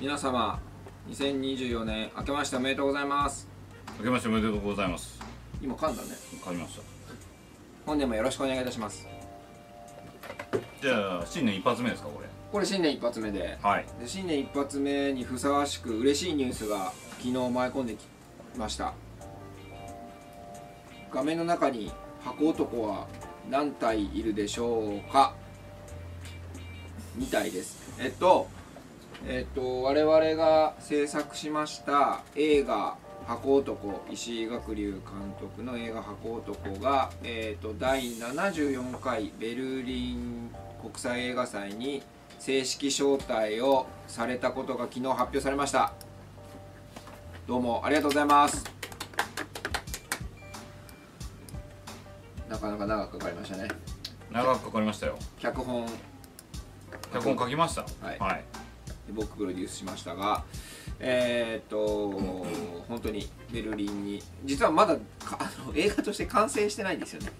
皆様2024年明けましておめでとうございます。明けましておめでとうございます。今噛んだね。買いました。本年もよろしくお願いいたします。じゃあ新年一発目ですかこれ。これ新年一発目で。はい。で新年一発目にふさわしく嬉しいニュースが昨日舞い込んできました。画面の中に箱男は何体いるでしょうか。みたいです。えっとえっと我々が制作しました映画「箱男」石井学龍監督の映画「箱男が」えっと第74回ベルリン国際映画祭に正式招待をされたことが昨日発表されました。どうもありがとうございます。なかなか長くかかりましたね。長くかかりましたよ。脚本。脚本書きました？はい。はい、で僕プロデュースしましたがえーっと本当にベルリンに実はまだあの映画として完成してないんですよね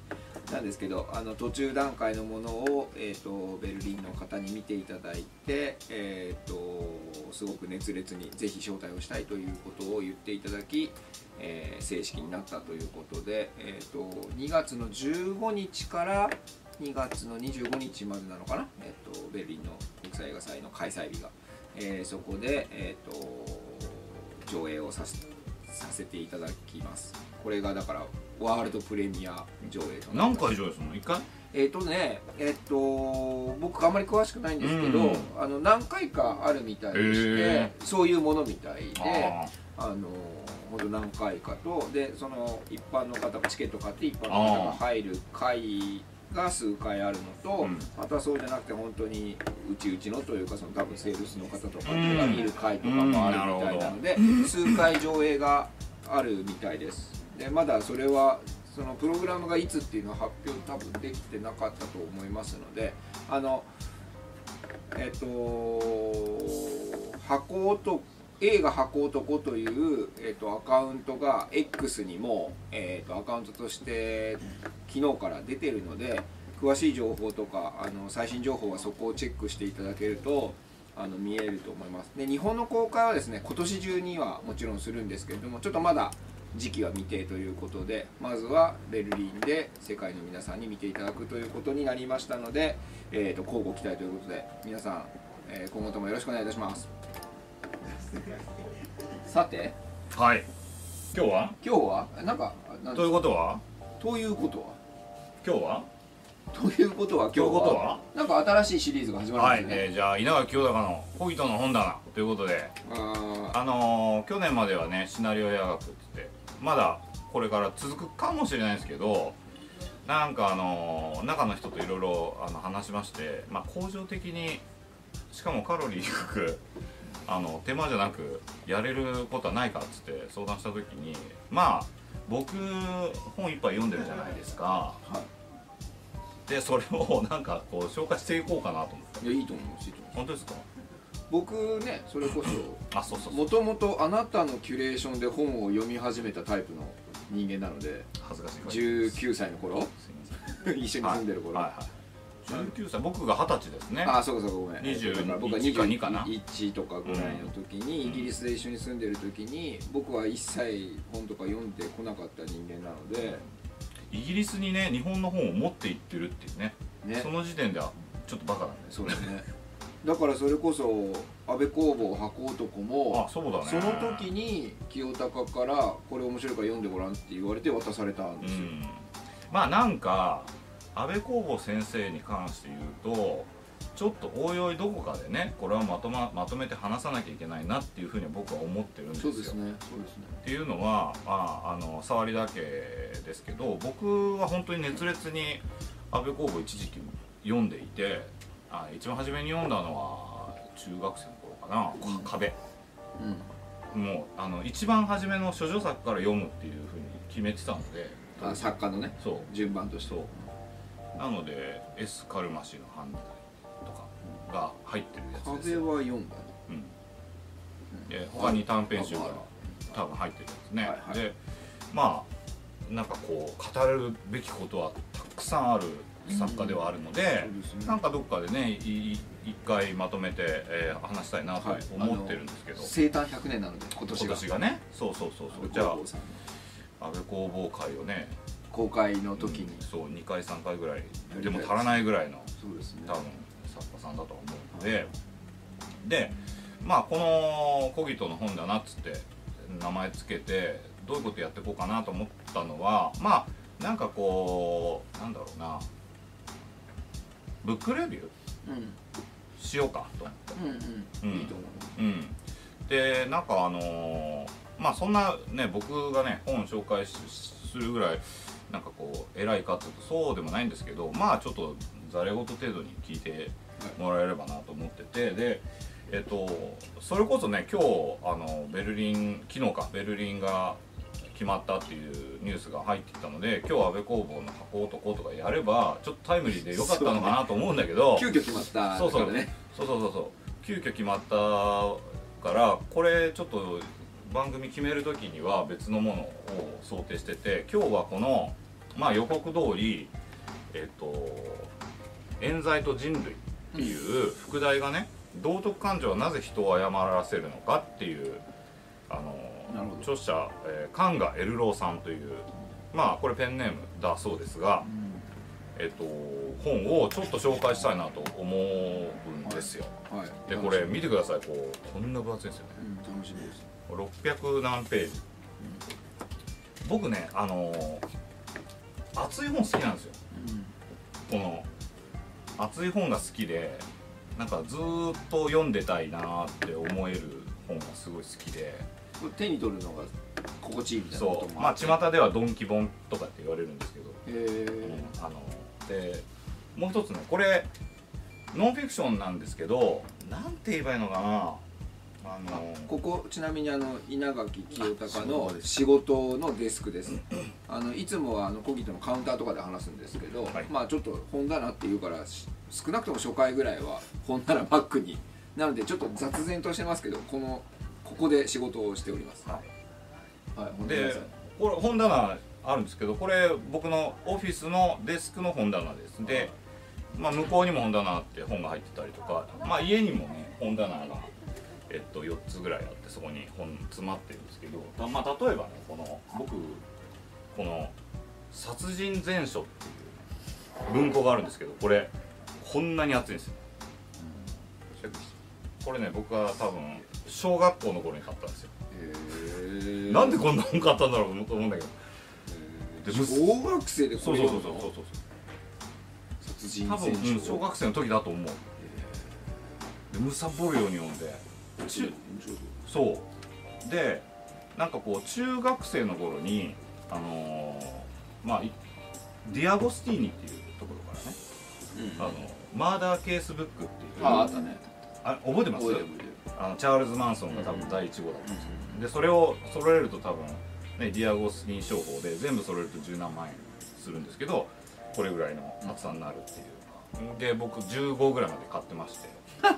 なんですけどあの途中段階のものを、えーっとベルリンの方に見ていただいて、えーっとすごく熱烈にぜひ招待をしたいということを言っていただき、えー正式になったということで、えーっと2月の15日から2月の25日までなのかな、えーっとベルリンの国際映画祭の開催日が。えーそこで、えー、と上映をさせさせていただきます。これがだからワールドプレミア上映とな何回以上ですの？一回？えっ、とねえっ、と僕あんまり詳しくないんですけど、うん。あの何回かあるみたいでしてへそういうものみたいでああの本当何回かとでその一般の方がチケット買って一般の方が入る会が数回あるのと、うん。あとはそうじゃなくて本当にうちうちのというかその多分セールスの方とかうんが見る会とかもあるみたいなので、数回上映があるみたいです。でまだそれはそのプログラムがいつっていうのは発表多分できてなかったと思いますのであのえっ、と箱男映画箱男という、えっとアカウントが X にも、えっとアカウントとして昨日から出てるので詳しい情報とかあの最新情報はそこをチェックしていただけるとあの見えると思います。で日本の公開はですね今年中にはもちろんするんですけれどもちょっとまだ時期は未定ということでまずはベルリンで世界の皆さんに見ていただくということになりましたので、えー、と交互期待ということで皆さん、え今後ともよろしくお願いいたします。さて。はい。今日は？今日は？なんかなんということは？ということは？今日は？ということは今日は？ということは？なんか新しいシリーズが始まはい、るんですよね、えーじゃあ稲垣清隆の「ホギトの本棚」ということで。あのー去年まではねシナリオ映画学って言ってまだこれから続くかもしれないですけどなんかあのー中の人といろいろあの話しまして、まあ、恒常的にしかもカロリー低くあの手間じゃなくやれることはないかっつって相談した時にまあ僕本一杯読んでるじゃないですか。はい。でそれをなんかこう紹介していこうかなと思って。いやいいと思いますいいと思い。ます本当ですか？僕ねそれこそあそうそうそう。もともとあなたのキュレーションで本を読み始めたタイプの人間なので恥ずかしい限りです。19歳の頃？一緒に住んでる頃、はいはいはい、19歳僕が二十歳ですね。あそうかそうかごめん。20だから僕が1か2かな。21とかぐらいの時に、イギリスで一緒に住んでる時に僕は一切本とか読んでこなかった人間なので。イギリスにね日本の本を持って行ってるっていうね。ね。その時点ではちょっとバカなんですそうですね。だからそれこそ安倍工房箱男もあそうだね。その時に清高からこれ面白いから読んでごらんって言われて渡されたんうですよ、ん。まあなんか安倍公房先生に関して言うとちょっとおいおいどこかでねこれはまと,、ま、まとめて話さなきゃいけないなっていうふうに僕は思ってるんですよ。そうですねそうですね。っていうのは、まあ、あの触りだけですけど僕は本当に熱烈に安倍公房一時期読んでいてあ一番初めに読んだのは中学生の頃かな「うん壁。うん」もうあの一番初めの処女作から読むっていうふうに決めてたのであ作家のねそう。順番として。そうなので「エス・カルマシーの犯罪」とかが入ってるやつです風よ、は読ん。だねうん、で他に短編集が多分入ってるやつね、はいはい。でまあなんかこう語れるべきことはたくさんある作家ではあるので、そうですね。なんかどっかでねいい一回まとめて、えー話したいなとはい。思ってるんですけど、生誕100年なので今年今がね。そうそうそうそう。じゃあ安倍工房会をね公開の時に、そう2回3回ぐらい。でも足らないぐらいのそうですね。多分作家さんだとは思うので。でまあこの「コギトの本だなっつって名前つけてどういうことやっていこうかなと思ったのはまあなんかこうなんだろうな。ブックレビュー？うん。しようかと思って。うんうん、うん。いいと思うん、でなんかあのーまあそんなね僕がね本紹介しするぐらいなんかこう偉いかっていうとそうでもないんですけどまあちょっとざれ言程度に聞いてもらえればなと思っててでえっとそれこそね今日あのベルリン昨日かベルリンが決まったっていうニュースが入ってきたので今日安倍工房の箱男とかやればちょっとタイムリーでよかったのかなと思うんだけどう急遽決まったそう。そうそうそうそう。急遽決まったからこれちょっと番組決める時には別のものを想定してて今日はこの、まあ、予告通りえっ、と「冤罪と人類」っていう副題がね道徳感情はなぜ人を謝らせるのかっていうあの著者、えー、カンガ・エルローさんというまあこれペンネームだそうですが、えっと、本をちょっと紹介したいなと思うんですよ。はい。でこれ見てください。こうこんな分厚いんですよね。うん楽しみです600何ページ、僕ねあのー熱い本好きなんですよ。この熱い本が好きでなんかずーっと読んでたいなって思える本がすごい好きで。手に取るのが心地いいみたいなそこともう。まあ巷ではドンキ本とかって言われるんですけど、へうんえあのでもう一つねこれノンフィクションなんですけどなんて言えばいいのかなあのここちなみにあの稲垣清隆あの仕事のデスクです。あのいつもはあのコギトのカウンターとかで話すんですけど、はい。まあちょっと本棚っていうからし少なくとも初回ぐらいは本棚バックに。なのでちょっと雑然としてますけどこのここで仕事をしております。はい。はいでこれ本棚あるんですけどこれ僕のオフィスのデスクの本棚です。で、まあ、向こうにも本棚あって本が入ってたりとか、まあ、家にもね本棚が、えっと、4つぐらいあってそこに本詰まってるんですけど、たまあ、例えばねこの僕この「殺人全書」っていう文庫があるんですけどこれこんなに厚いんですよ。これね僕は多分小学校の頃に買ったんですよ。へえなんでこんな本買ったんだろうと思うんだけど。でむ小学生でこそうれそうそうそうそう。殺人多分、戦うん小学生の時だと思う。でむさぼるように読んで中そう。でなんかこう中学生の頃にあのーまあいディアゴスティーニっていうところからね、あのマーダーケースブックっていうああったね。あ覚えてます？あのチャールズ・マンソンが多分第1号だったんですよ、でそれを揃えると多分ねディアゴスティーニ商法で全部揃えると十何万円するんですけどこれぐらいの厚さになるっていう。で僕15ぐらいまで買ってまして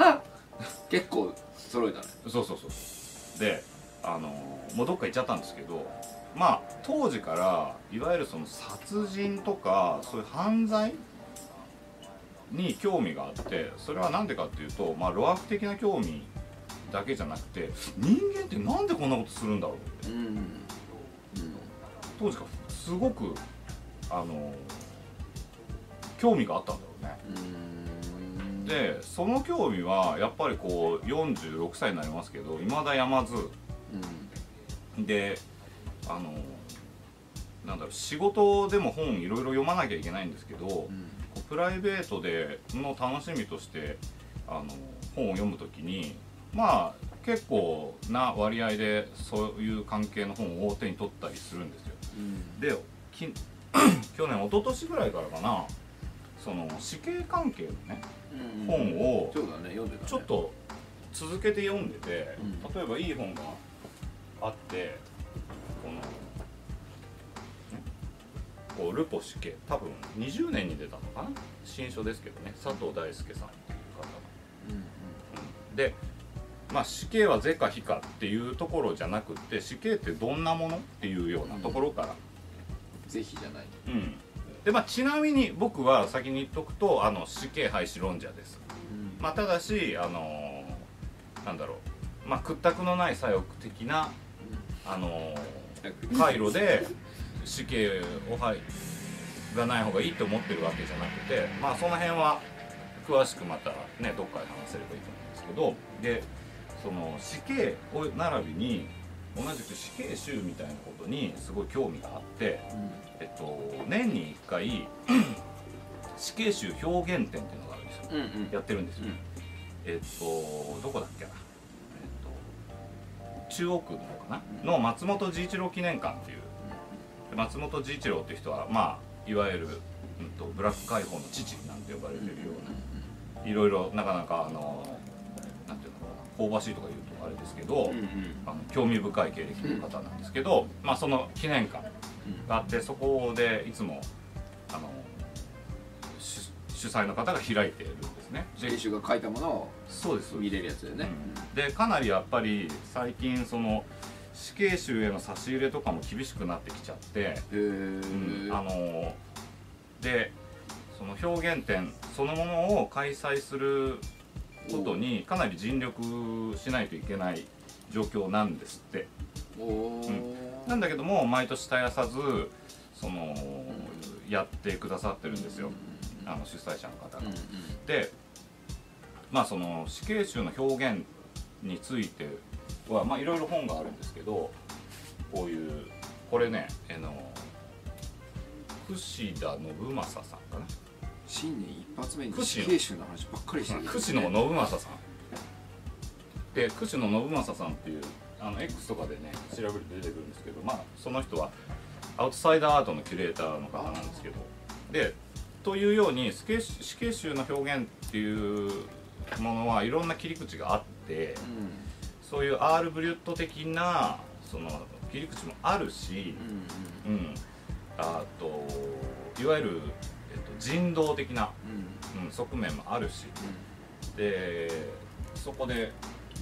結構揃えたね。そうそうそう。であのもうどっか行っちゃったんですけどまあ当時からいわゆるその殺人とかそういう犯罪に興味があってそれは何でかっていうと、まあ、露悪的な興味だけじゃなくて人間ってなんでこんなことするんだろうって。うん。うん。当時からすごくあの興味があったんだろうね。うんでその興味はやっぱりこう46歳になりますけどいまだやまず。うん。であのなんだろう仕事でも本いろいろ読まなきゃいけないんですけど、こうん。うプライベートでの楽しみとしてあの本を読むときにまあ結構な割合でそういう関係の本を手に取ったりするんですよ。うん。でき 去年一昨年ぐらいからかなその死刑関係のねうん本をちょっと続けて読んでて、うん。例えばいい本があってこの、ね、こうルポ死刑多分20年に出たのかな？新書ですけどね。佐藤大輔さんっていう方のうんで、まあ、死刑は是か非かっていうところじゃなくって死刑ってどんなもの？っていうようなところから、ぜひじゃない。うんでまあ、ちなみに僕は先に言っとくとあの死刑廃止論者です、まあ、ただしあのなんだろう、まあ、屈託のない左翼的なあの回路で死刑をはいがない方がいいと思ってるわけじゃなくてまあその辺は詳しくまたねどっかで話せればいいと思うんですけどでその死刑を並びに同じく死刑囚みたいなことにすごい興味があって、えっと、年に1回 死刑囚表現展っていうのがあるんですよ。うんうん。やってるんですよ、うん。えっとどこだっけな、えっと、中央区の方かな。の松本治一郎記念館っていう。で松本治一郎っていう人はまあいわゆる、うん、とブラック解放の父なんて呼ばれてるような。いろいろなかなかあのなんていうのかな。香ばしいとか言うとあれですけど、うんうん。あの興味深い経歴の方なんですけど、まあ、その記念館があってそこでいつもあの主主催の方が開いているんですね。で選手が書いたものをそうです。見れるやつだよね。でかなりやっぱり最近その死刑囚への差し入れとかも厳しくなってきちゃって、へえあのでその表現展そのものを開催することにかなり尽力しないといけない状況なんですって。おおなんだけども毎年絶やさずそのやってくださってるんですよ。あの主催者の方が。でまあその死刑囚の表現についてはまあいろいろ本があるんですけどこういうこれねあの櫛田信正さんかな。新年一発目に死刑囚の話ばっかりしてる。櫛野信正さん。で櫛野信正さんっていうあの X とかでね調べると出てくるんですけどまあその人はアウトサイダーアートのキュレーターの方なんですけどでというように死刑死刑囚の表現っていうものはいろんな切り口があってそういうアール・ブリュット的なその切り口もあるし、うんうんうん、あといわゆる、えっと、人道的な、うん。うん、側面もあるし。でそこで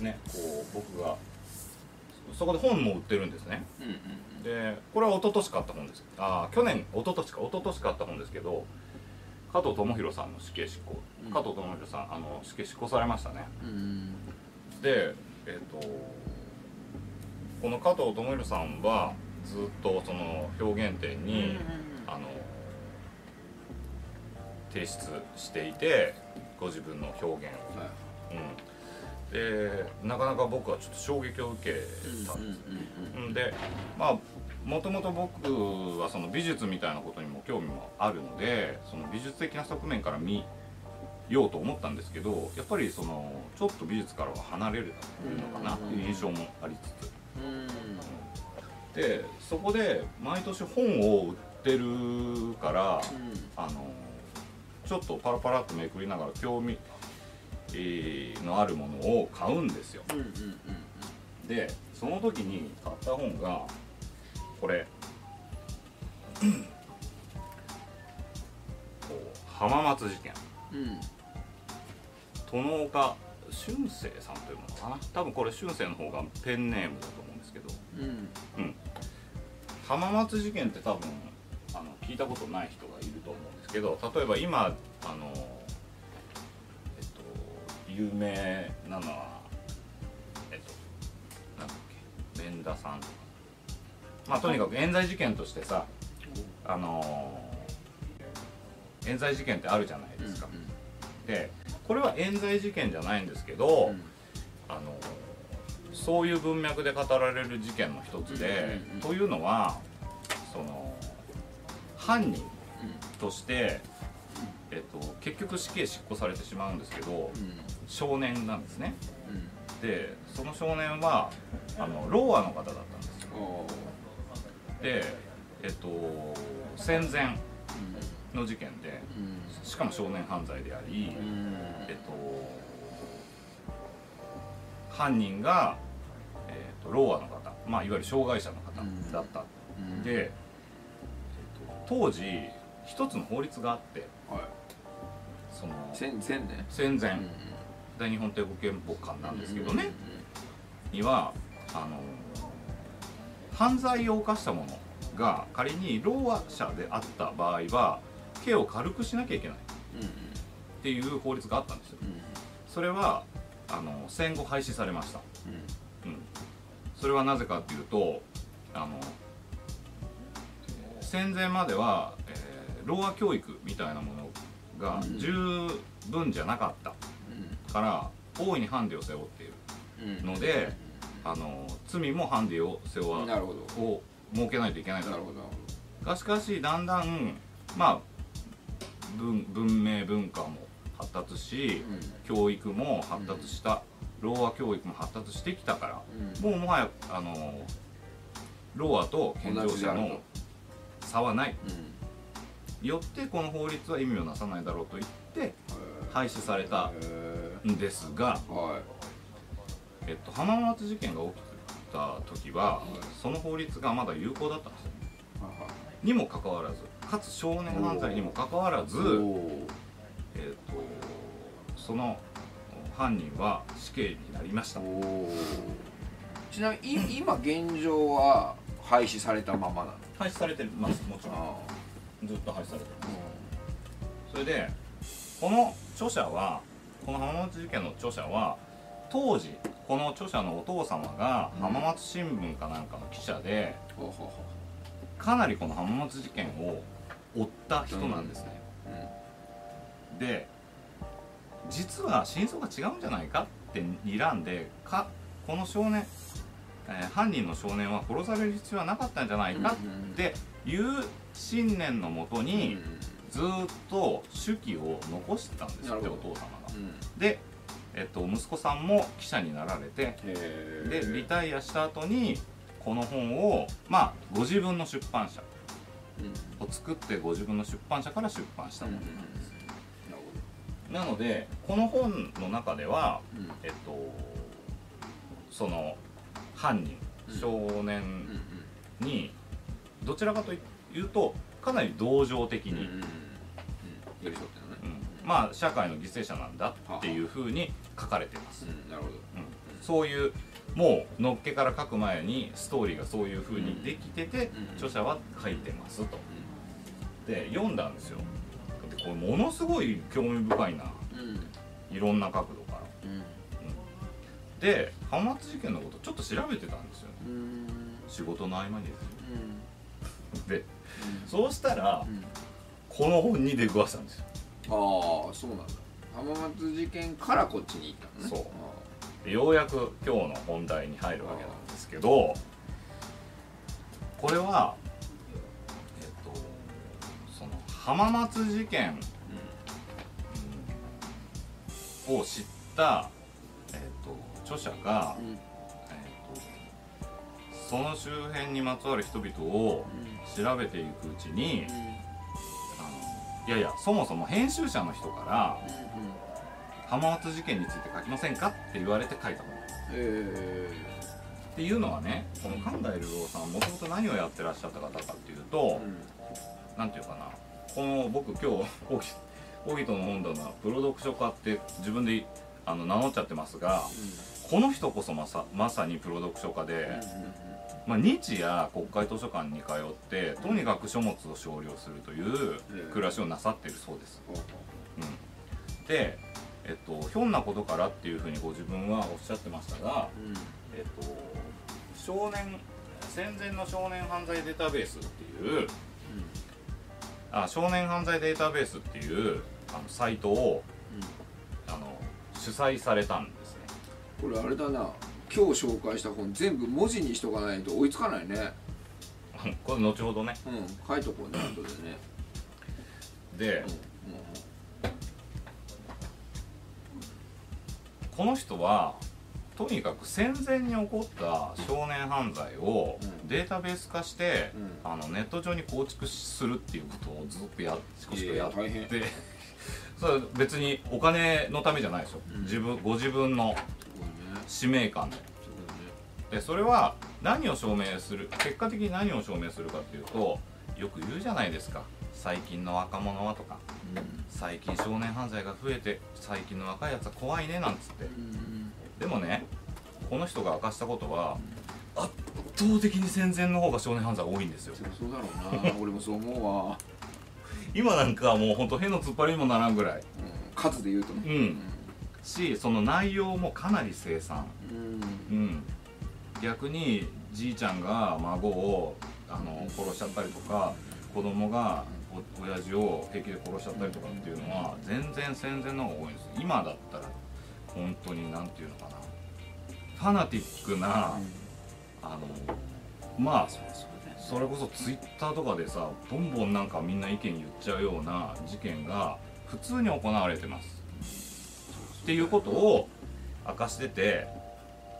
ねこう僕がそこで本も売ってるんですね。でこれは一昨年買った本です。あ去年一昨年か。一昨年買った本ですけど加藤智博さんの死刑執行。うん。加藤智博さんあの死刑執行されましたね。うんうん。でえっ、とこの加藤智博さんはずっとその表現展に、あの提出していてご自分の表現を、うん、でなかなか僕はちょっと衝撃を受けたんです、うんでまあもともと僕はその美術みたいなことにも興味もあるのでその美術的な側面から見ようと思ったんですけどやっぱりそのちょっと美術からは離れるのかなっていう印象もありつつ。でそこで毎年本を売ってるからあのちょっとパラパラっとめくりながら興味えーのあるものを買うんですよ。うんうんうんでその時に買った本がこれ。浜松事件。うん。殿岡俊生さんというのかな。多分これ俊生の方がペンネームだと思うんですけど。うん。浜松事件って多分あの聞いたことない人がいると思うんですけど例えば今有名なのはえっとなんだっけ免田さんとか。まあとにかく冤罪事件としてさあの冤罪事件ってあるじゃないですか、でこれは冤罪事件じゃないんですけど、あのそういう文脈で語られる事件の一つで、うんうんうんというのはその犯人として、えっと、結局死刑執行されてしまうんですけど少年なんですね。でその少年はあのローアの方だったんですよ。でえっと戦前の事件でしかも少年犯罪であり、えっと、犯人が、えっと、ローアの方、まあ、いわゆる障害者の方だった、で、えっと、当時一つの法律があってその千千ね。戦前、大日本帝国憲法館なんですけどね、にはあの犯罪を犯した者が仮にローア者であった場合は刑を軽くしなきゃいけない。っうんていう法律があったんですよ。うんそれはあの戦後廃止されました、うん。うん、それはなぜかっていうとあのえー戦前までは、えーろうあ教育みたいなものがうん。十分じゃなかったから大いにハンデを背負っている。うん。のであの罪もハンデを背負わなるほど。を設けないといけないだろうがしかしだんだんまあ文文明文化も発達し教育も発達したろうあ教育も発達してきたからうん。もうもはやあのローアと健常者の差はない。うん。よってこの法律は意味をなさないだろうと言って廃止された。へんですが、ーはい。えっと、浜松事件が起きた時はその法律がまだ有効だったんですよ。ねにもかかわらずかつ少年犯罪にもかかわらず、えっとその犯人は死刑になりました。ちなみにい今現状は廃止されたままなの？廃止されてますもちろん。あずっと廃止されてます。それでこの著者はこの浜松事件の著者は当時この著者のお父様がうん。浜松新聞かなんかの記者でかなりこの浜松事件を追った人なんですね、うで実は真相が違うんじゃないかって睨んでかこの少年、えー犯人の少年は殺される必要はなかったんじゃないかっていう信念のもとうんにずーっと手記を残してたんですってお父様が。うんで、えっと、息子さんも記者になられてへでリータイアした後にこの本をまあご自分の出版社うん。を作ってご自分の出版社から出版したものなんです、なのでこの本の中ではえっとその犯人うん。少年うんにどちらかというとかなり同情的に、寄り添ってまあ社会の犠牲者なんだっていうふうに書かれてます、うんなるほど。うん。そういうもうのっけから書く前にストーリーがそういうふうにできてて、うん著者は書いてますと。で読んだんですよ。でこれものすごい興味深いな。うん。いろんな角度から。うん。で浜松事件のことちょっと調べてたんですよね。うん。仕事の合間にですよ。うん。でそうしたらうん。この本に出くわしたんですよああそうなんだ。浜松事件からこっちに行ったのね。そう。ようやく今日の本題に入るわけなんですけどこれはえっとその浜松事件うんを知った、えっと、著者が、ーうん。えっと、その周辺にまつわる人々を調べていくうちにあのいやいやそもそも編集者の人から浜松事件について書きませんかって言われて書いたもの。えっていうのはねこの神田エル郎さんもともと何をやってらっしゃった方かっていうと、なんていうかなこの僕今日コギコギトの本棚プロ読書家って自分であの名乗っちゃってますがこの人こそまさまさにプロ読書家で、まあ、日夜国会図書館に通ってとにかく書物を少量するという暮らしをなさっているそうです。うん、で、えっと、ひょんなことからっていうふうにご自分はおっしゃってましたが、えっと、少年戦前の少年犯罪データベースっていうあ少年犯罪データベースっていうあのサイトをあの主催されたんですね。これあれだな今日紹介した本全部文字にしとかないと追いつかないね。これ後ほどね。うん書いとこうね後でね。でうんこの人はとにかく戦前に起こった少年犯罪をうん。データベース化して、うん。あのネット上に構築するっていうことをずっとやしこしこやって、いやいや大変。それは別にお金のためじゃないですよ、うん。自分ご自分の使命感ですでそれは何を証明する？結果的に何を証明するかっていうとよく言うじゃないですか。最近の若者はとか。最近少年犯罪が増えて最近の若いやつは怖いねなんつって。うんでもねこの人が明かしたことは圧倒的に戦前の方が少年犯罪多いんですよ。そうそうだろうな。俺もそう思うわ。今なんかもうほんと変の突っ張りにもならんぐらい。うん。数で言うとね。うんしその内容もかなり凄惨。うん。うん。逆にじいちゃんが孫をあの殺しちゃったりとか子供がお親父を平気で殺しちゃったりとかっていうのは全然戦前の方が多いんです今だったら本当に何て言うのかな。ファナティックなあのまあそれこそツイッターとかでさボンボンなんかみんな意見言っちゃうような事件が普通に行われてますっていうことを明かしてて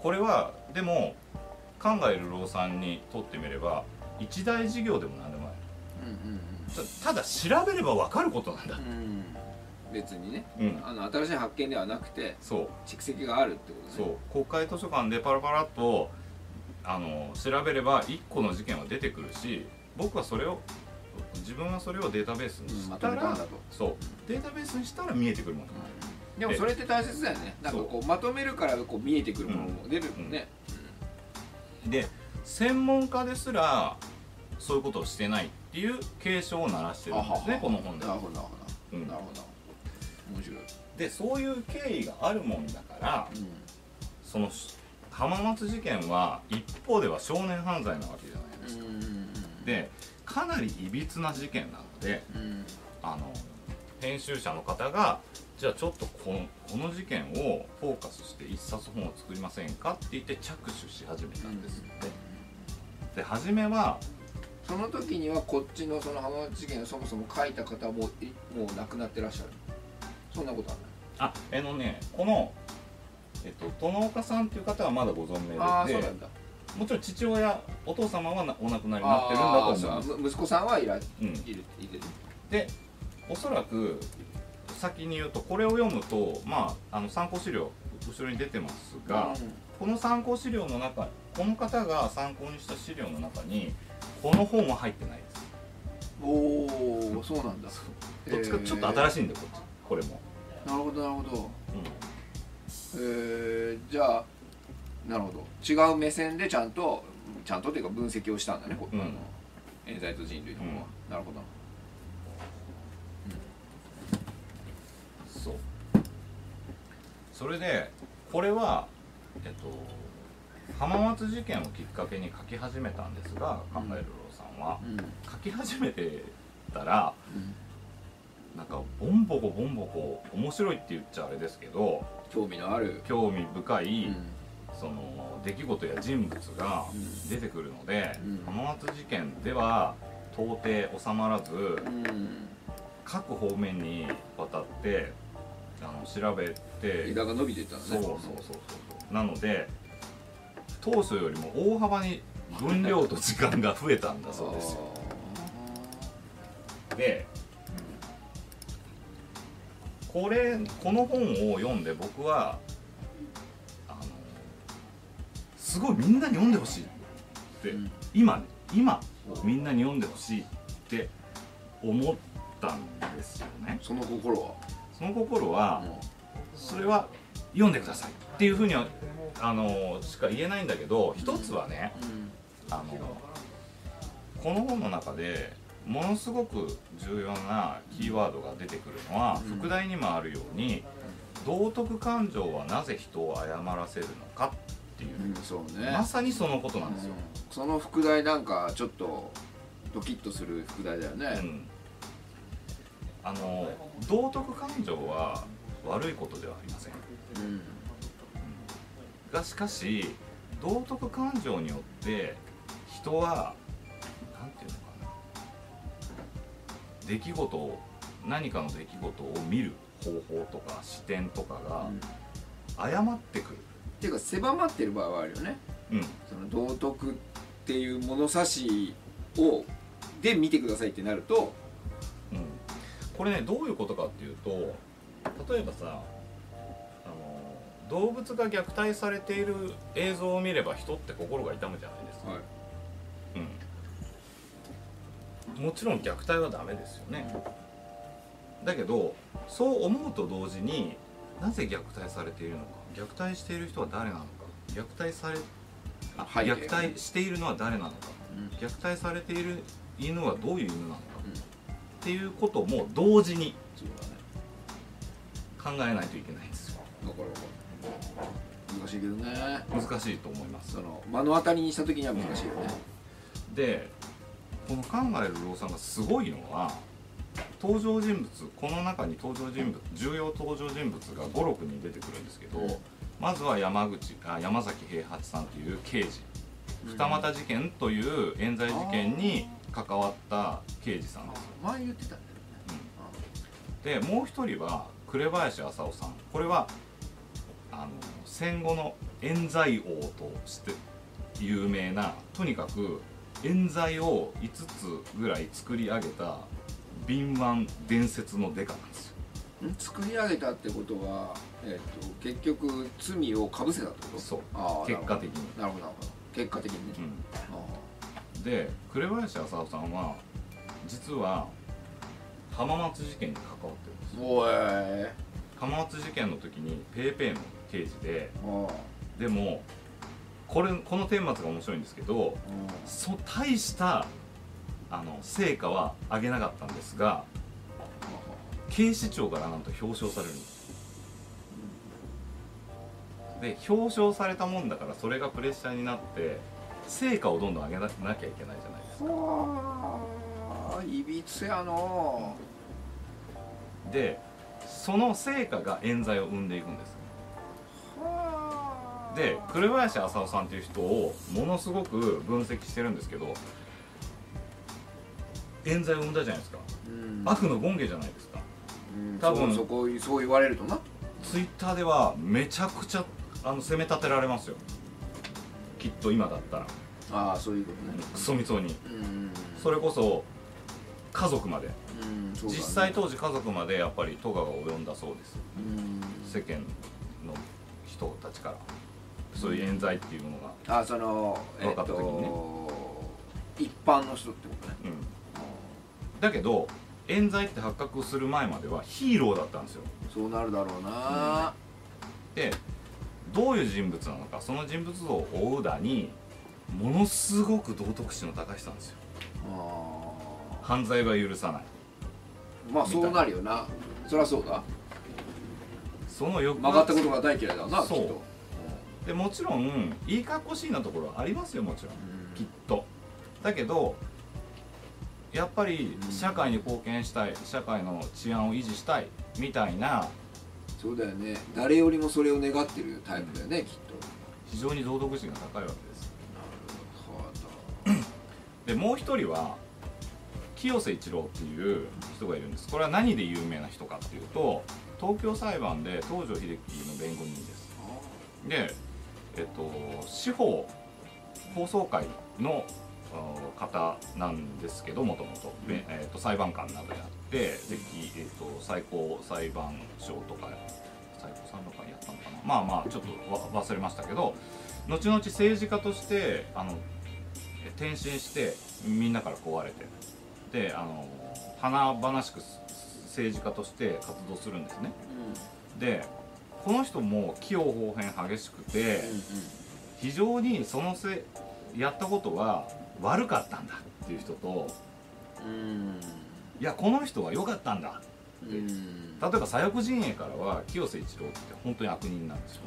これはでも考える老さんにとってみれば一大事業でも何でもない。うんうんたただ調べれば分かることなんだ。うん。うん別にね。うん。あの新しい発見ではなくてそう。蓄積があるってことね。そう。国会図書館でパラパラっとあの調べれば1個の事件は出てくるし僕はそれを自分はそれをデータベースにうんましたら、とめたんだと。そう。データベースにしたら見えてくるものでもそれって大切だよね。なんかこうまとめるからこう見えてくるものも。出るうんね。で専門家ですらそういうことをしてないっていう警鐘を鳴らしてるんですねこの本では。なるほどなるほど。うん。なるほど。面白い。でそういう経緯があるもんだからその浜松事件は一方では少年犯罪なわけじゃないですか、うんうん。でかなりいびつな事件なのでうん。あの編集者の方がじゃあちょっとこのこの事件をフォーカスして一冊本を作りませんかって言って着手し始めたんですって。で初めはその時にはこっちのその浜松事件をそもそも書いた方もいもう亡くなってらっしゃる。そんなことはない。ああのねこの、えっと、殿岡さんっていう方はまだご存命でああそうなんだ。もちろん父親お父様はなお亡くなりになってるんだと思います。あーそうむ息子さんはいらいうん、るいる。でおそらく先に言うとこれを読むとまああの参考資料後ろに出てますが、この参考資料の中この方が参考にした資料の中にこの本は入ってないです。おおそうなんだ。どっちかちょっと新しいんでこっち。これも、なるほどなるほど。うえー、じゃあなるほど。違う目線でちゃんとちゃんとっていうか分析をしたんだね、こうん。あの冤罪と人類の方は、なるほどん、そうそれでこれはえっと浜松事件をきっかけに書き始めたんですが考える郎さんは、うん。書き始めてたらなんかボンボコボンボコ面白いって言っちゃあれですけど興味のある、興味深い、うん。その出来事や人物がうん。出てくるので、うん。浜松事件では到底収まらず、うん、各方面にわたってあの調べて。枝が伸びてたのね。そうそうそうそう。なので当初よりも大幅に分量と時間が増えたんだそうですよ。でこれこの本を読んで僕はあのすごいみんなに読んでほしいって、うん。今ね今みんなに読んでほしいって思ったんですよね。その心は、その心はそれは読んでくださいっていうふうにはあのしか言えないんだけど一つはねあのこの本の中でものすごく重要なキーワードが出てくるのは、うん。副題にもあるように道徳感情はなぜ人を誤らせるのかっていう、ね。まさにそのことなんですよ、うん。その副題なんかちょっとドキッとする副題だよね、うんあの道徳感情は悪いことではありません。うん。がしかし道徳感情によって人は何て言うのかな。出来事を何かの出来事を見る方法とか視点とかが誤ってくる、っていうか狭まってる場合はあるよね。うん。その道徳っていう物差しをで見てくださいってなるとうん、これねどういうことかっていうと例えばさあの動物が虐待されている映像を見れば人って心が痛むじゃないですか、はい。うん、もちろん虐待はダメですよね。だけどそう思うと同時になぜ虐待されているのか。虐待している人は誰なのか。虐待されあ虐待しているのは誰なのか。虐待されている犬はどういう犬なのかっていうことも同時に考えないといけないんですよ。難しいけどね。難しいと思います。その目の当たりにした時には難しいよね。でこの考える老さんがすごいのは登場人物この中に登場人物重要登場人物が56人出てくるんですけど、うん。まずは山口あ山崎平八さんという刑事。二俣事件という冤罪事件に関わった刑事さんです前言ってたんだよね。でもう一人は紅林浅夫さん。これはあの戦後の冤罪王として有名なとにかく冤罪を5つぐらい作り上げた敏腕伝説のデカなんですよ。うん？作り上げたってことは、えっと結局罪をかぶせたってこと？そう。あー結果的に、なるほどなるほど。結果的にね、うん、で紅林浅夫さんは実は浜松事件に関わってるんですよ。おい。浜松事件の時にペーペーの刑事でおでもこれこの顛末が面白いんですけどそ大したあの成果は上げなかったんですが警視庁からなんと表彰される。んですで表彰されたもんだからそれがプレッシャーになって成果をどんどん上げななきゃいけないじゃないですか。はあいびつやのでその成果が冤罪を生んでいくんです。はあで紅林浅夫さんっていう人をものすごく分析してるんですけど冤罪を生んだじゃないですか。うん。悪の権下じゃないですか。うん多分そこそう言われるとな。ツイッターではめちゃくちゃあの責め立てられますよきっと今だったら。ああそういうことね。クソみそに。うん。それこそ家族まで、ね。実際当時家族までやっぱり咎が及んだそうです。うん。世間の人たちから。そういう冤罪っていうものが、あその分かった時にね。と一般の人ってことね。うん、だけど冤罪って発覚する前まではヒーローだったんですよ。そうなるだろうな。でどういう人物なのかその人物像を追うだにものすごく道徳心の高い人なんですよ。あ犯罪は許さない。ーまあそうなるよな。そりゃそうだ。その欲曲がったことが大嫌いだなそう。でもちろんいい格好しいなところはありますよもちろん。うん。きっと。だけどやっぱりうん社会に貢献したい社会の治安を維持したいみたいなそうだよね。誰よりもそれを願ってるタイプだよねきっと。非常に道徳心が高いわけです。なるほでもう一人は清瀬一郎っていう人がいるんです。これは何で有名な人かっていうと東京裁判で東条英機の弁護人です。どでえっと司法放送会のあ方なんですけどもともと裁判官などやってで、きえっと最高裁判所とか最高裁判官やったのかな？まあまあちょっとわ忘れましたけど後々政治家としてあのえ転身してみんなから壊れてであの華々しく政治家として活動するんですね。でこの人も器用方変激しくて非常にそのせやったことは悪かったんだっていう人とうん。うんいやこの人は良かったんだ。うん。例えば左翼陣営からは清瀬一郎って本当に悪人なんですよ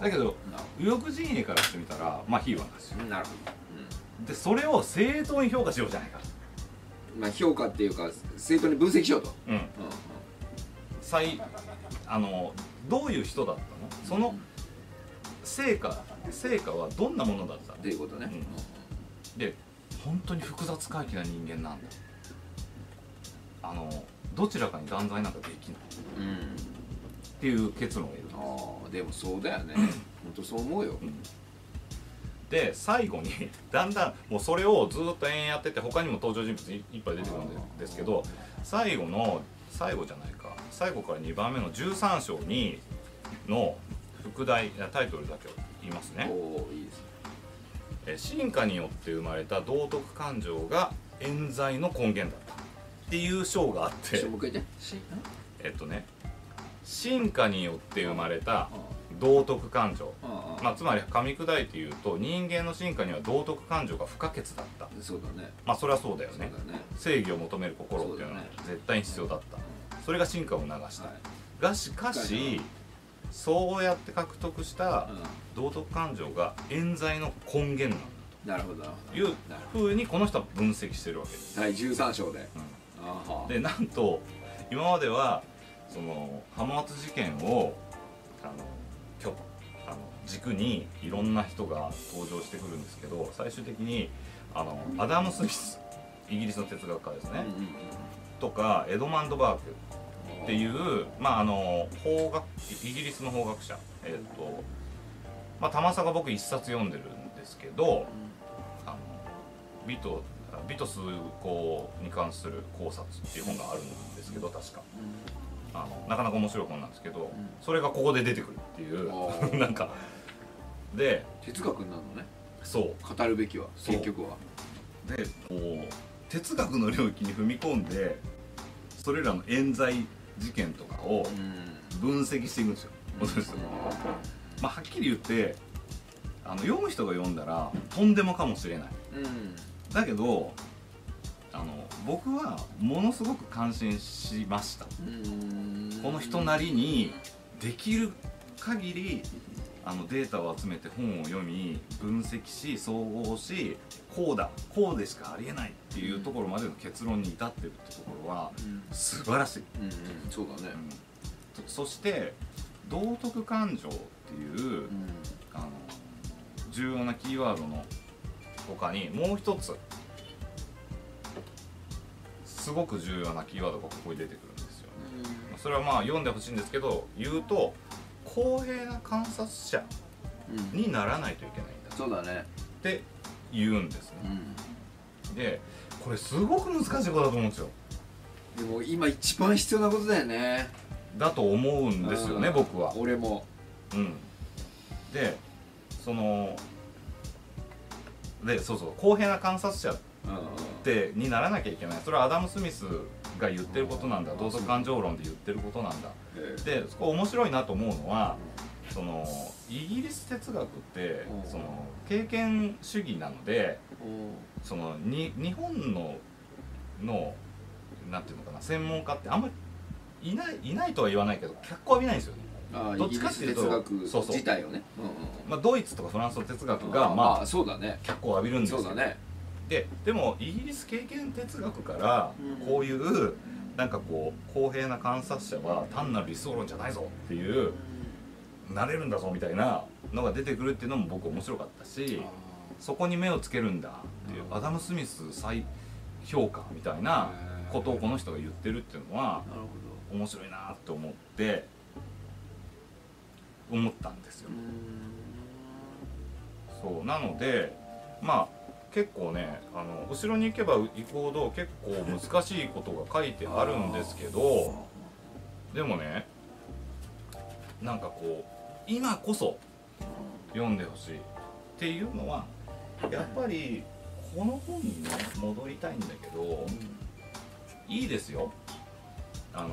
だけど右翼陣営からしてみたらまあヒーローなんですよほど。なるほでそれを正当に評価しようじゃないかどまあ評価っていうか正当に分析しようと。うん。う最あのどういう人だったの？その成果成果はどんなものだったっていうことね。で本当に複雑回帰な人間なんだあのどちらかに断罪なんかできない。うんっていう結論を得るああでもそうだよね。本当そう思うよ。で最後に だんだんもうそれをずっと延々やってて他にも登場人物いいっぱい出てくるんですけど最後の最後じゃないか。最後から2番目の13章にの副題タイトルだけを言いますね。おおいいですね。え進化によって生まれた道徳感情が冤罪の根源だったっていう章があってえっとね進化によって生まれた道徳感情。あまあ、つまり噛み砕いて言うと人間の進化には道徳感情が不可欠だった。そうだね。まあそれはそうだよね。正義を求める心っていうのは絶対に必要だった。それが進化を促した、はい。がしかしそうやって獲得したう道徳感情が冤罪の根源なんだと。いうふうにこの人は分析してるわけです、ど第13章で。うんでなんと今まではその浜松事件をあの今日あの軸にいろんな人が登場してくるんですけど最終的にあのアダム・スミスイギリスの哲学家ですね、うんうんとかエドマンド・バークうんっていう、まあ、あの法学イギリスの法学者、えっとまあ、玉坂僕一冊読んでるんですけどあの美と美と数行に関する考察っていう本があるんですけど確か。あのなかなか面白い本なんですけど、ん。それがここで出てくるってい あうー。なんか。で哲学になるのね。そう。語るべきは結局は。でこう哲学の領域に踏み込んでそれらの冤罪事件とかをうん。分析していくんですよ、この人まあ、はっきり言ってあの読む人が読んだらとんでもかもしれない。うんだけどあの僕はものすごく感心しました。うん。この人なりにできる限りあのデータを集めて本を読み分析し総合しこうだこうでしかありえないっていうところまでの結論に至ってるってところはうん。素晴らしい、うんうんそうだね。うん。そそして道徳感情っていううん。あの重要なキーワードの他にもう一つすごく重要なキーワードがここに出てくるんですよそれはまあ読んでほしいんですけど言うと公平な観察者うんにならないといけないんだそうだね。って言うんですね。うん。でこれすごく難しいことだと思うんですよ。でも今一番必要なことだよね。だと思うんですよねうん。僕は。俺も。うん。でそのでそうそう公平な観察者うんってにならなきゃいけない。それはアダム・スミスが言ってることなんだ。道徳感情論で言ってることなんだ。ええ。でそこ面白いなと思うのはそのイギリス哲学ってうん。その経験主義なのでうん。そのに日本ののなんていうのかな専門家ってあんまりいないいないとは言わないけど脚光浴びないんですよね、どっちかっていうと哲学そうそう。自体をね。うんうんまあ、ドイツとかフランスの哲学うんがまああそうだね。脚光浴びるんですよ。そうだね。ででもイギリス経験哲学からうん。こういうなんかこう公平な観察者は単なる理想論じゃないぞっていうなれるんだぞみたいなのが出てくるっていうのも僕面白かったしそこに目をつけるんだっていううんアダム・スミス再評価みたいなことをこの人が言ってるっていうのはなるほ面白いなって思って思ったんですよ。そうなのでまあ結構ねあの後ろに行けば行くほど結構難しいことが書いてあるんですけどでもねなんかこう今こそ読んでほしいっていうのはやっぱりこの本にね戻りたいんだけどいいですよ。あの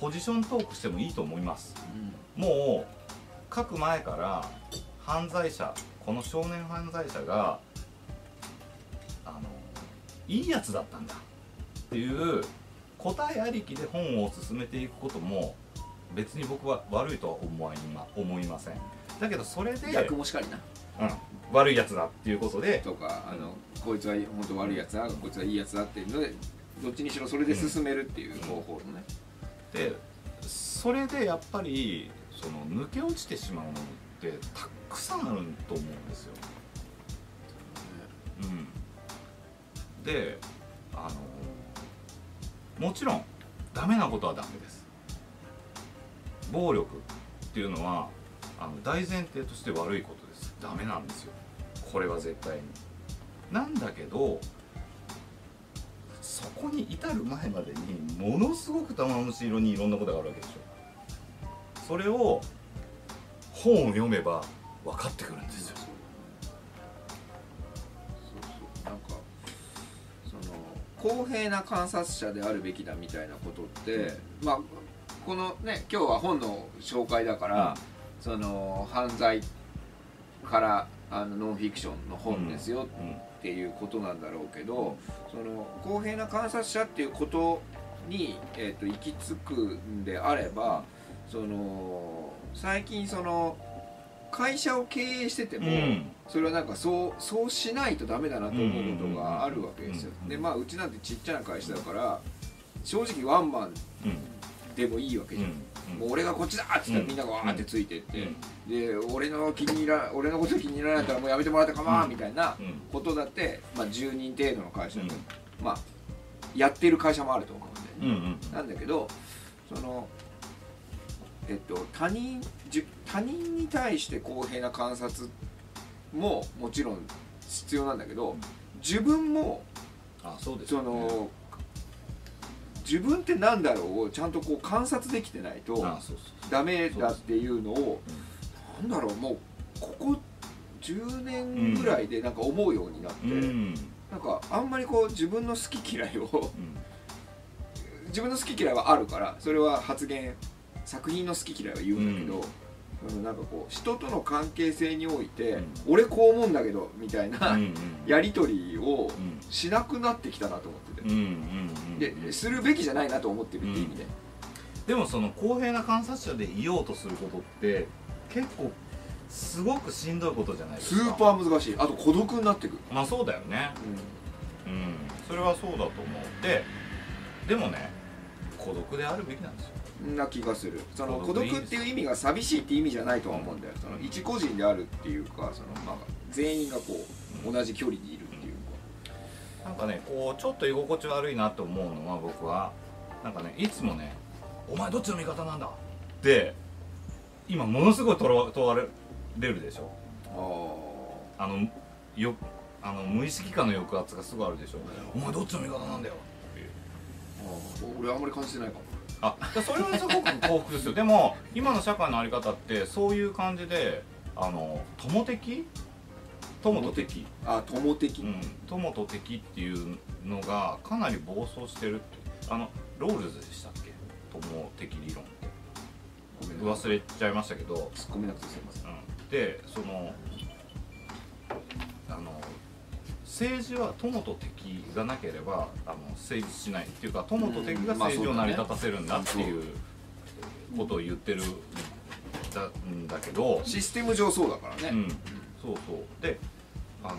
ポジショントークしてもいいと思います。もう書く前から犯罪者この少年犯罪者があのいいやつだったんだっていう答えありきで本を進めていくことも別に僕は悪いとは思いま思いません。だけどそれで、逆もしかりな。うん、悪いやつだっていうことで。とかあのこいつは本当悪いやつだこいつはいいやつだっていうのでどっちにしろそれで進めるっていう方法のねでそれでやっぱりその抜け落ちてしまうものってたくさんあると思うんですよ。うん、であのもちろんダメなことはダメです。暴力っていうのはあの大前提として悪いことです。ダメなんですよ。これは絶対に。なんだけどそこに至る前までにものすごく玉虫色にいろんなことがあるわけでしょ。それを本を読めば分かってくるんですよ。そうそう。なんかその公平な観察者であるべきだみたいなことって、まあこのね今日は本の紹介だから、その犯罪からあのノンフィクションの本ですようんっていうことなんだろうけど、その公平な観察者っていうことに、えー、と行き着くんであればその最近その会社を経営してても、うん。それはなんかそうそうしないとダメだなと思うことがあるわけですよ。でまあうちなんてちっちゃな会社だから正直ワンマンうんでもいいわけじゃん、もう俺がこっちだっつったらみんながわーってついてって、で俺の気に入ら俺のこと気に入らないったらもうやめてもらってかまんみたいなうん。ことだって、まあ、10人程度の会社で、うん。まあやってる会社もあると思うんで、なんだけどそのえっと他人他人に対して公平な観察ももちろん必要なんだけど自分もあそうですね。の自分ってなんだろうをちゃんとこう観察できてないとダメだっていうのをなんだろうもうここ10年ぐらいでなんか思うようになって、うん。なんかあんまりこう自分の好き嫌いをうん。自分の好き嫌いはあるからそれは発言作品の好き嫌いは言うんだけど、そのなんかこう人との関係性において、うん。俺こう思うんだけどみたいな、うんうん やり取りをうんしなくなってきたなと思ってて、うんうんうんでするべきじゃないなと思ってるっていう意味で、でもその公平な観察者でいようとすることって結構すごくしんどいことじゃないですか。スーパー難しい。あと孤独になってくる、まあそうだよね。うん。それはそうだと思うででもね孤独であるべきなんですよ。うん、な気がする。その孤孤独っていう意味が寂しいって意味じゃないとは思うんだよ。その一個人であるっていうかその、まあ、全員がこう同じ距離にいるっていうか。なんかねこうちょっと居心地悪いなと思うのは僕はなんかねいつもね「お前どっちの味方なんだ?」って今ものすごい問われるでしょ？ああのよあの無意識化の抑圧がすごいあるでしょ「お前どっちの味方なんだよ」っていう。あ俺あんまり感じてないかもあそれはすごく幸福ですよ。でも今の社会のあり方ってそういう感じであの友的？友と敵？あ友的、うん、友と敵っていうのがかなり暴走してるって。あのロールズでしたっけ？友的理論って。忘れちゃいましたけど、突っ込めなくてすいません。うん、でそのあの政治は友と敵がなければあの成立しないっていうか友と敵が政治を成り立たせるんだっていうことを言ってるんだんだけど、システム上そうだからね、うん、そうそう。であの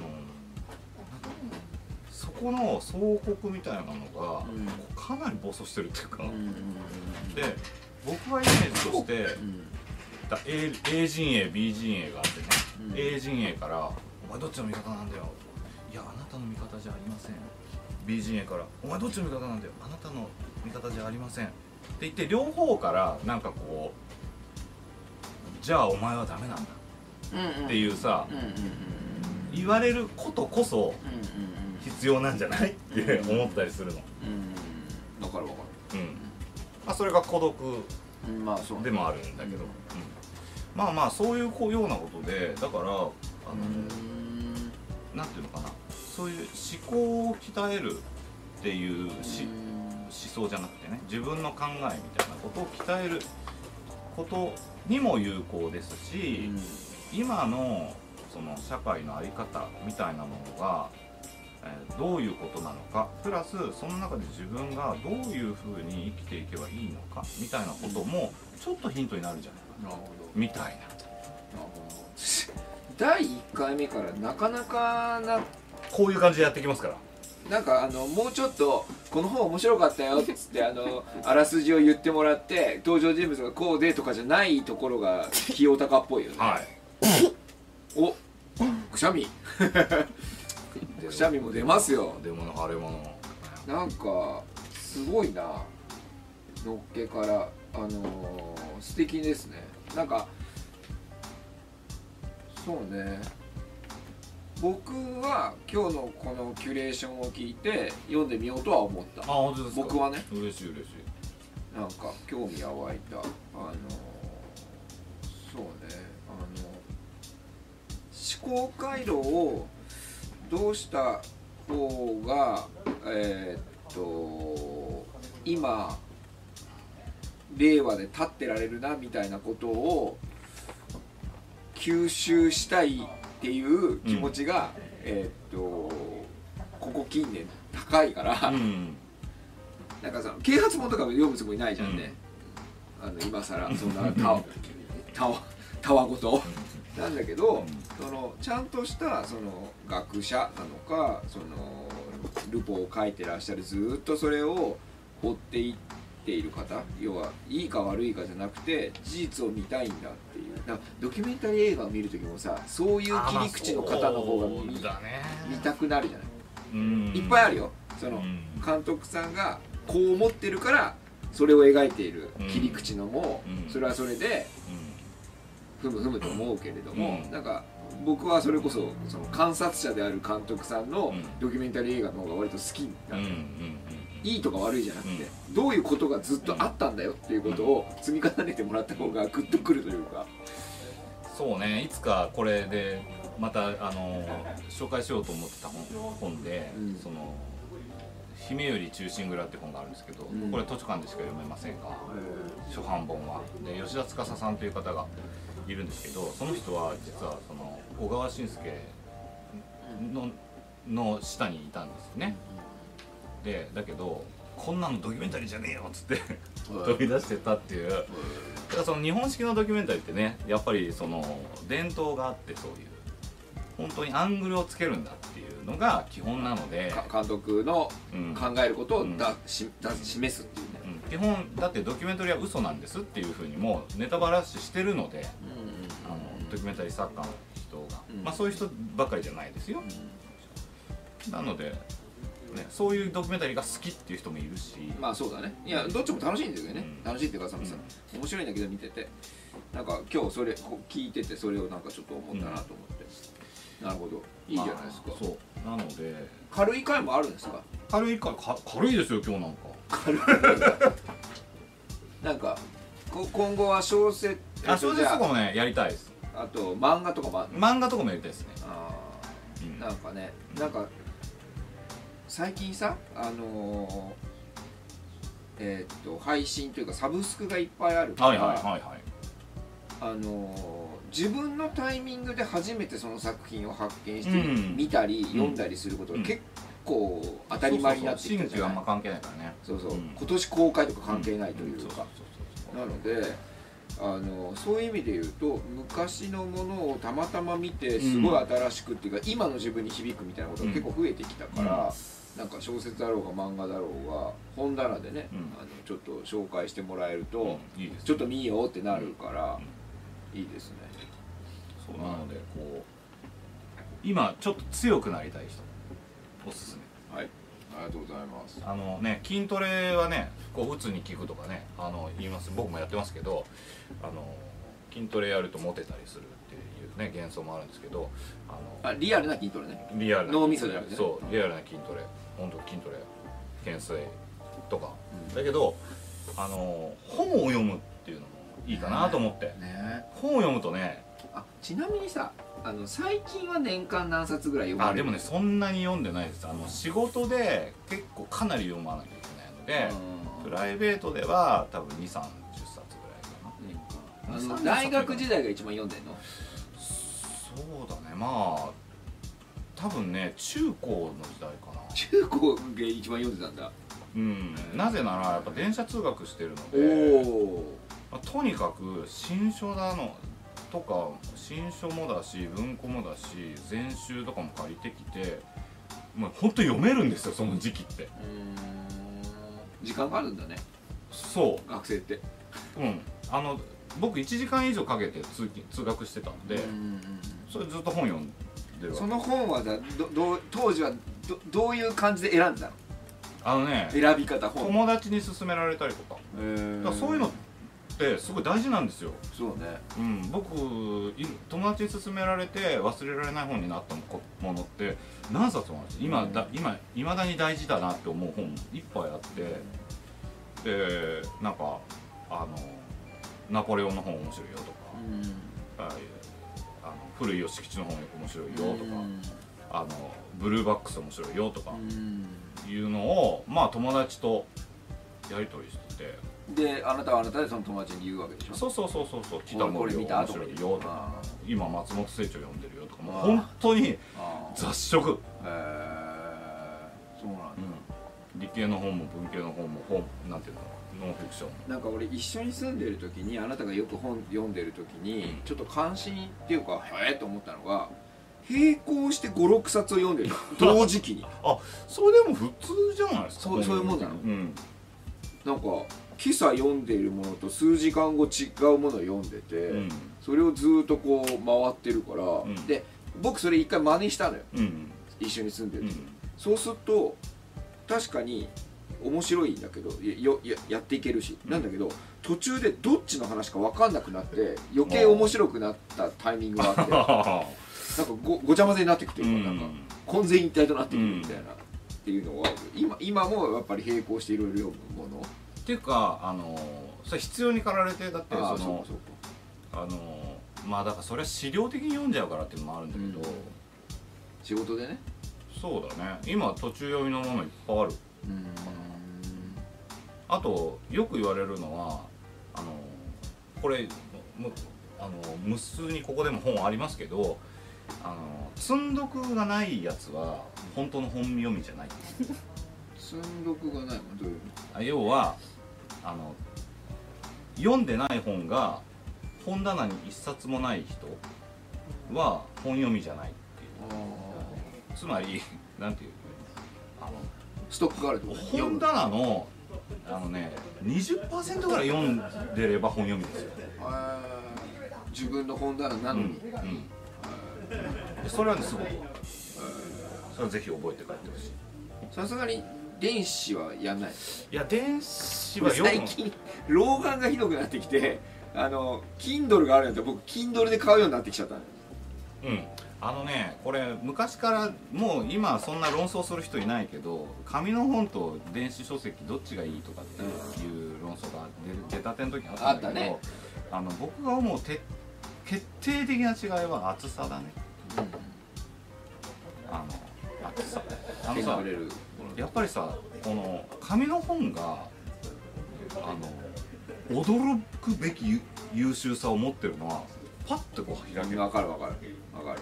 そこの総国みたいなのが、うん。かなり暴走してるっていうか、で僕はイメージとして A, A 陣営 B 陣営があってね、うん。A 陣営から「お前どっちの味方なんだよ」いやあなたの味方じゃありません。B 陣営から「お前どっちの味方なんだよ。あなたの味方じゃありません」って言って両方からなんかこう「じゃあお前はダメなんだ」っていうさ言われることこそ必要なんじゃない？って思ったりするの。うんわかるわかうん。まあそれが孤独でもあるんだけど、うん。まあまあそういうようなことでだからあの、うん。なんていうのかなそういう思考を鍛えるっていうし思想じゃなくてね自分の考えみたいなことを鍛えることにも有効ですし、今のその社会の在り方みたいなものが、えーどういうことなのかプラスその中で自分がどういうふうに生きていけばいいのかみたいなこともちょっとヒントになるんじゃないか。なみたいな。第1回目からなかなかなこういう感じでやっていきますから。なんかあのもうちょっとこの本面白かったよっつってあの あらすじを言ってもらって登場人物がこうでとかじゃないところが清高っぽいよね、はい。おくしゃみ。くしゃみも出ますよ。出物腫れ物なんかすごいな。のっけからあのー素敵ですね。なんかそうね僕は今日のこのキュレーションを聞いて読んでみようとは思った。あ本当ですか？僕はね。嬉しい嬉しい。なんか興味は湧いた。あのーそうね。あの思考回路をどうした方がえーっと今令和で立ってられるなみたいなことを吸収したいっていう気持ちが、えーっとここ近年高いから、うん。なんかさ啓発本とか読むつもりないじゃんね、あの今更そんなたわたわごと。なんだけど、そのちゃんとしたその学者なのかそのルポを書いてらっしゃるずーっとそれを追っていっている方要はいいか悪いかじゃなくて事実を見たいんだっていう。だからドキュメンタリー映画を見る時もさそういう切り口の方の方が見,、見たくなるじゃない、うん。いっぱいあるよ。その、うん。監督さんがこう思ってるからそれを描いている切り口のも、うん。それはそれでふむふむと思うけれども、うん。なんか僕はそれこそその観察者である監督さんのうん。ドキュメンタリー映画の方が割と好きなんだよ、いいとか悪いじゃなくて、うどういうことがずっとあったんだよっていうことを積み重ねてもらった方がグッとくるというか、そうね。いつかこれでまたあの紹介しようと思ってた本本で、うん。その「姫より忠臣蔵」って本があるんですけど、うん。これ図書館でしか読めませんが初版本は。で吉田司さんという方がいるんですけどその人は実はその小川晋介のの下にいたんですよねでだけどこんなのドキュメンタリーじゃねえよっつって飛び出してたっていう。だからその日本式のドキュメンタリーってねやっぱりその伝統があってそういう本当にアングルをつけるんだっていうのが基本なので、か監督のうん。考えることをだ、しだ示すっていうね、うん。基本だってドキュメンタリーは嘘なんですっていうふうにもネタバラシしてるのであのドキュメンタリー作家の人が、うん。まあそういう人ばっかりじゃないですよ。なので、ね、そういうドキュメンタリーが好きっていう人もいるし、まあそうだね。いやどっちも楽しいんだけどね、うん。楽しいっていうかそのさ、面白いんだけど見てて。なんか今日それ聞いててそれをなんかちょっと思ったなと思って、なるほど。いいじゃないですか、まあそう。なので。軽い回もあるんですか？軽いかか軽いですよ今日なんか。軽い。なんかこ今後は小説あ小説とかもねやりたいです。あと漫画とかもあるの？漫画とかもやりたいですね、あうん。ーなんかねなんか最近さあのーえーっと配信というかサブスクがいっぱいあるから、はいはいはいはい。あのー自分のタイミングで初めてその作品を発見してうん。見たり読んだりすることがうん。結構当たり前になってきたじゃない新旧あんま関係ないからね。そうそう、うん今年公開とか関係ないというそうか、そう。なのであのそういう意味で言うと昔のものをたまたま見てすごい新しくっていうか、今の自分に響くみたいなことが結構増えてきたから、なんか小説だろうが漫画だろうが本棚でね、うん。あのちょっと紹介してもらえると、いいですちょっと見ようってなるから、いいですね。そうなのでこう今ちょっと強くなりたい人おすすめ。はいありがとうございます。あのね筋トレはねこう鬱に効くとかねあの言います。僕もやってますけどあの筋トレやるとモテたりするっていうね幻想もあるんですけどあのあリアルな筋トレね。リアルな脳みそじゃなくてね。そうリアルな筋トレ。本当筋トレ懸垂とか、うん。だけどあの本を読むっていうのもいいかなと思って、ね。本を読むとねあちなみにさあの最近は年間何冊ぐらい読まれる？あでもねそんなに読んでないです。あの仕事で結構かなり読まなきゃいけないので、プライベートでは多分2 3 0冊ぐらいかな。あの大学時代が一番読んでんの？そうだね。まあ多分ね中高の時代かな。中高で一番読んでたんだ。うん。なぜならやっぱ電車通学してるのおで、おまあとにかく新書だのとか新書もだし文庫もだし全集とかも借りてきてまあ本当読めるんですよその時期って。時間があるんだね。そ学生って。ううん。あの僕1時間以上かけて通勤通学してたんで、それずっと本読んでるその本はだどどう当時はどどういう感じで選んでたの？あのね選び方本。友達に勧められたりとか。だからそういうのってすごい大事なんですよ、そうね。うん、僕い友達に勧められて忘れられない本になったものって何冊もあるんです今だ今いまだに大事だなって思う本いっぱいあって。でなんかあのナポレオンの本面白いよとかうあの古い吉吉の本面白いよとかあのブルーバックス面白いよとかいうのをまあ友達とやり取りしててであなたはあなたでその友達に言うわけでしょ？そうそうそうそうそう。北これ見た？白い。よとかあ今松本清張読んでるよとかかもう本当に雑食、へえそうなんだ。理系の本も文系の本も本なんていうの？ノンフィクション。なんか俺一緒に住んでる時にあなたがよく本読んでる時にうん。ちょっと関心っていうかへえと思ったのが並行して56冊を読んでる。同時期に。それでも普通じゃないですか？そうそういうもんなの。うん。なんか今朝読んでいるものと数時間後違うものを読んでて、うん。それをずっとこう回ってるから、ん。で僕それ一回真似したのよ。うん一緒に住んでるそうすると確かに面白いんだけどやよややっていけるし、うん。なんだけど途中でどっちの話か分かんなくなって余計面白くなったタイミングがあって なんかごごちゃ混ぜになってくっていうか,、なんか混然一体となってくるみたいな、っていうのは今今もやっぱり並行していろいろ読むものっていうかあのそれ必要に駆られてだってそのあのまあだからそれは資料的に読んじゃうからっていうのもあるんだけど、うん。仕事でね。そうだね。今途中読みのものいっぱいある。うん。あとよく言われるのはあのこれむあの無数にここでも本ありますけどあの積んどくがないやつは本当の本読みじゃない。積んどくがない。どういうあ要はあの読んでない本が本棚に一冊もない人は本読みじゃないっていう。あつまり なんていう？あのストックがある本棚のあのね20%ぐらい読んでれば本読みですよ、自分の本棚なのに、うんうん、でそれはねすごくそれはぜひ覚えて帰ってほしい。さすがに電子はやんない？いや電子は読む。最近老眼がひどくなってきてあの Kindle があるんだったら僕 Kindle で買うようになってきちゃったのうん。あのねこれ昔からもう今そんな論争する人いないけど紙の本と電子書籍どっちがいいとかっていう論争が出出たての時あったんだけどああの僕が思うて決定的な違いは厚さだね。あの厚さ。あのさ手が触れるやっぱりさこの紙の本があの驚くべき優優秀さを持ってるのはパッとこう開ける。分かる分かる。分かる。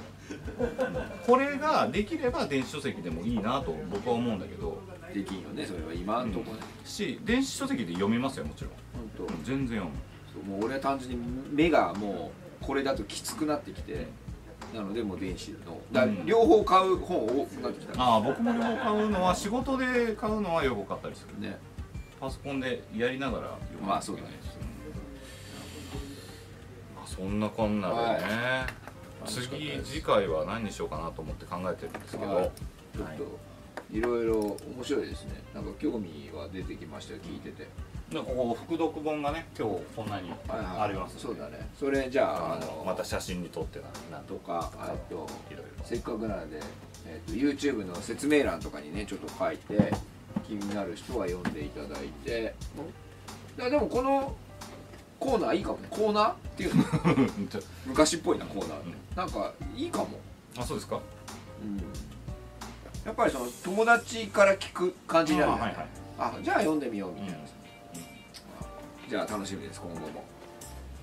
これができれば電子書籍でもいいなと僕は思うんだけど。できんよねそれは。今んとこね、し電子書籍で読みますよもちろん。本当全然読む。そうもう俺は単純に目がもうこれだときつくなってきてなのでもう電子の。だ両方買う本多くなってきた。ああ僕も両方買うのは仕事で買うのは両方買ったりするね。パソコンでやりながら読む。まあそうだね。まあそんなこんなでね、はい。次次回は何にしようかなと思って考えてるんですけど、はい。ちょっとい。ろいろ面白いですね。なんか興味は出てきましたよ聞いててでここ副読本がね今日こんなにありますそうだね。それじゃあああののまた写真に撮ってななんととかあといろいろせっかくなので、えー、と YouTube の説明欄とかにねちょっと書いて気になる人は読んでいただいて。いやでもこのコーナーいいかもコーナーっていうの？昔っぽいなコーナーって。なんかいいかも、あそうですか？うん、やっぱりその友達から聞く感じになるねあはいはい。あじゃあ読んでみようみたいな。さ、うじゃあ楽しみです今後も。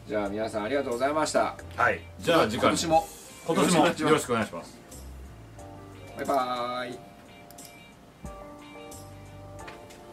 じゃあ皆さんありがとうございました。はい。じゃあ次回。今年も。今年も。よろしくお願いします。バイバーイ